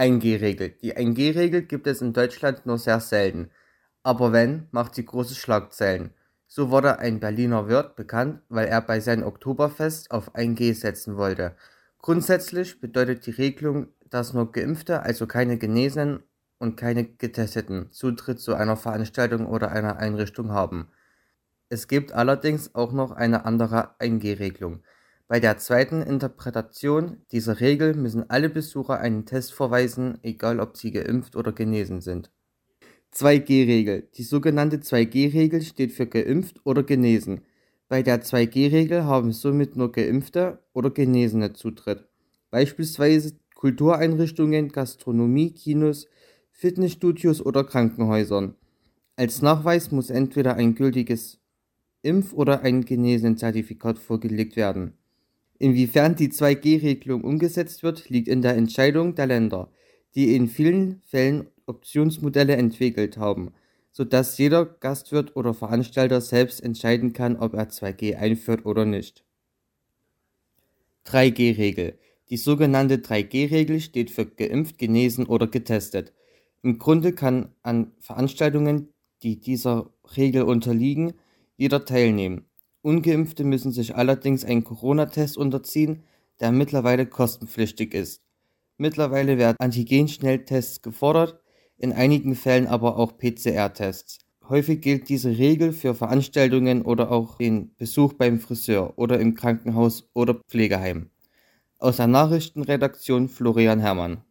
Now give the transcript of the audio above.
1G-Regel. Die 1G-Regel gibt es in Deutschland nur sehr selten. Aber wenn, macht sie große Schlagzeilen. So wurde ein Berliner Wirt bekannt, weil er bei seinem Oktoberfest auf 1G setzen wollte. Grundsätzlich bedeutet die Regelung, dass nur Geimpfte, also keine Genesenen und keine Getesteten, Zutritt zu einer Veranstaltung oder einer Einrichtung haben. Es gibt allerdings auch noch eine andere 1G-Regelung. Bei der zweiten Interpretation dieser Regel müssen alle Besucher einen Test vorweisen, egal ob sie geimpft oder genesen sind. 2G-Regel. Die sogenannte 2G-Regel steht für geimpft oder genesen. Bei der 2G-Regel haben somit nur Geimpfte oder Genesene Zutritt. Beispielsweise Kultureinrichtungen, Gastronomie, Kinos, Fitnessstudios oder Krankenhäusern. Als Nachweis muss entweder ein gültiges Impf- oder ein Genesenzertifikat vorgelegt werden. Inwiefern die 2G-Regelung umgesetzt wird, liegt in der Entscheidung der Länder, die in vielen Fällen Optionsmodelle entwickelt haben, sodass jeder Gastwirt oder Veranstalter selbst entscheiden kann, ob er 2G einführt oder nicht. 3G-Regel. Die sogenannte 3G-Regel steht für geimpft, genesen oder getestet. Im Grunde kann an Veranstaltungen, die dieser Regel unterliegen, jeder teilnehmen. Ungeimpfte müssen sich allerdings einen Corona-Test unterziehen, der mittlerweile kostenpflichtig ist. Mittlerweile werden Antigen-Schnelltests gefordert, in einigen Fällen aber auch PCR-Tests. Häufig gilt diese Regel für Veranstaltungen oder auch den Besuch beim Friseur oder im Krankenhaus oder Pflegeheim. Aus der Nachrichtenredaktion Florian Herrmann